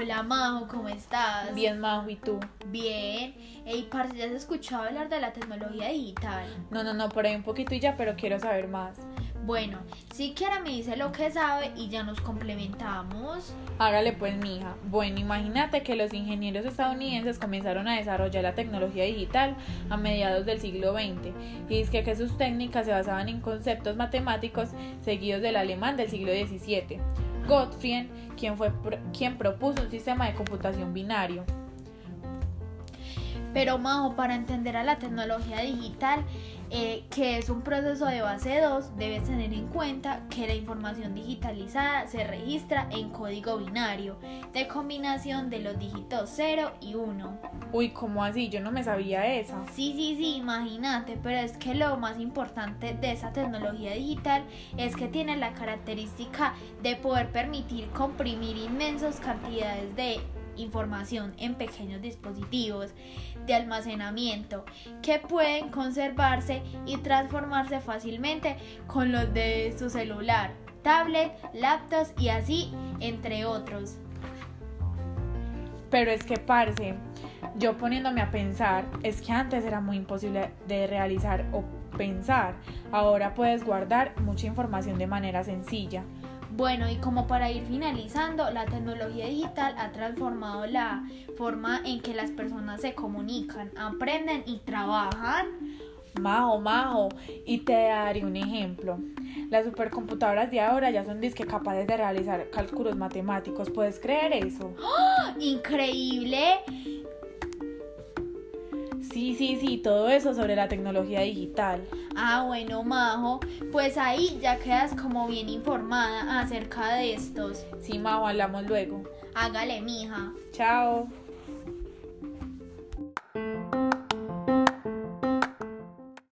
Hola Majo, ¿cómo estás? Bien, Majo, ¿y tú? Bien. Ey, parce, ¿ya has escuchado hablar de la tecnología digital? No, no, no, por ahí un poquito y ya, pero quiero saber más. Bueno, si quiera me dice lo que sabe y ya nos complementamos. Hágale pues, mija. Bueno, imagínate que los ingenieros estadounidenses comenzaron a desarrollar la tecnología digital a mediados del siglo XX y es que, que sus técnicas se basaban en conceptos matemáticos seguidos del alemán del siglo XVII. Gottfried, quien, fue, quien propuso un sistema de computación binario. Pero Majo, para entender a la tecnología digital, eh, que es un proceso de base 2, debes tener en cuenta que la información digitalizada se registra en código binario, de combinación de los dígitos 0 y 1. Uy, ¿cómo así? Yo no me sabía esa. Sí, sí, sí, imagínate, pero es que lo más importante de esa tecnología digital es que tiene la característica de poder permitir comprimir inmensas cantidades de información en pequeños dispositivos de almacenamiento que pueden conservarse y transformarse fácilmente con los de su celular, tablet, laptops y así entre otros. Pero es que parce, yo poniéndome a pensar, es que antes era muy imposible de realizar o pensar. Ahora puedes guardar mucha información de manera sencilla. Bueno, y como para ir finalizando, la tecnología digital ha transformado la forma en que las personas se comunican, aprenden y trabajan. Majo, majo, y te daré un ejemplo. Las supercomputadoras de ahora ya son disque capaces de realizar cálculos matemáticos. ¿Puedes creer eso? ¡Oh! ¡Increíble! Sí, sí, sí, todo eso sobre la tecnología digital. Ah, bueno, Majo, pues ahí ya quedas como bien informada acerca de estos. Sí, Majo, hablamos luego. Hágale, mija. Chao.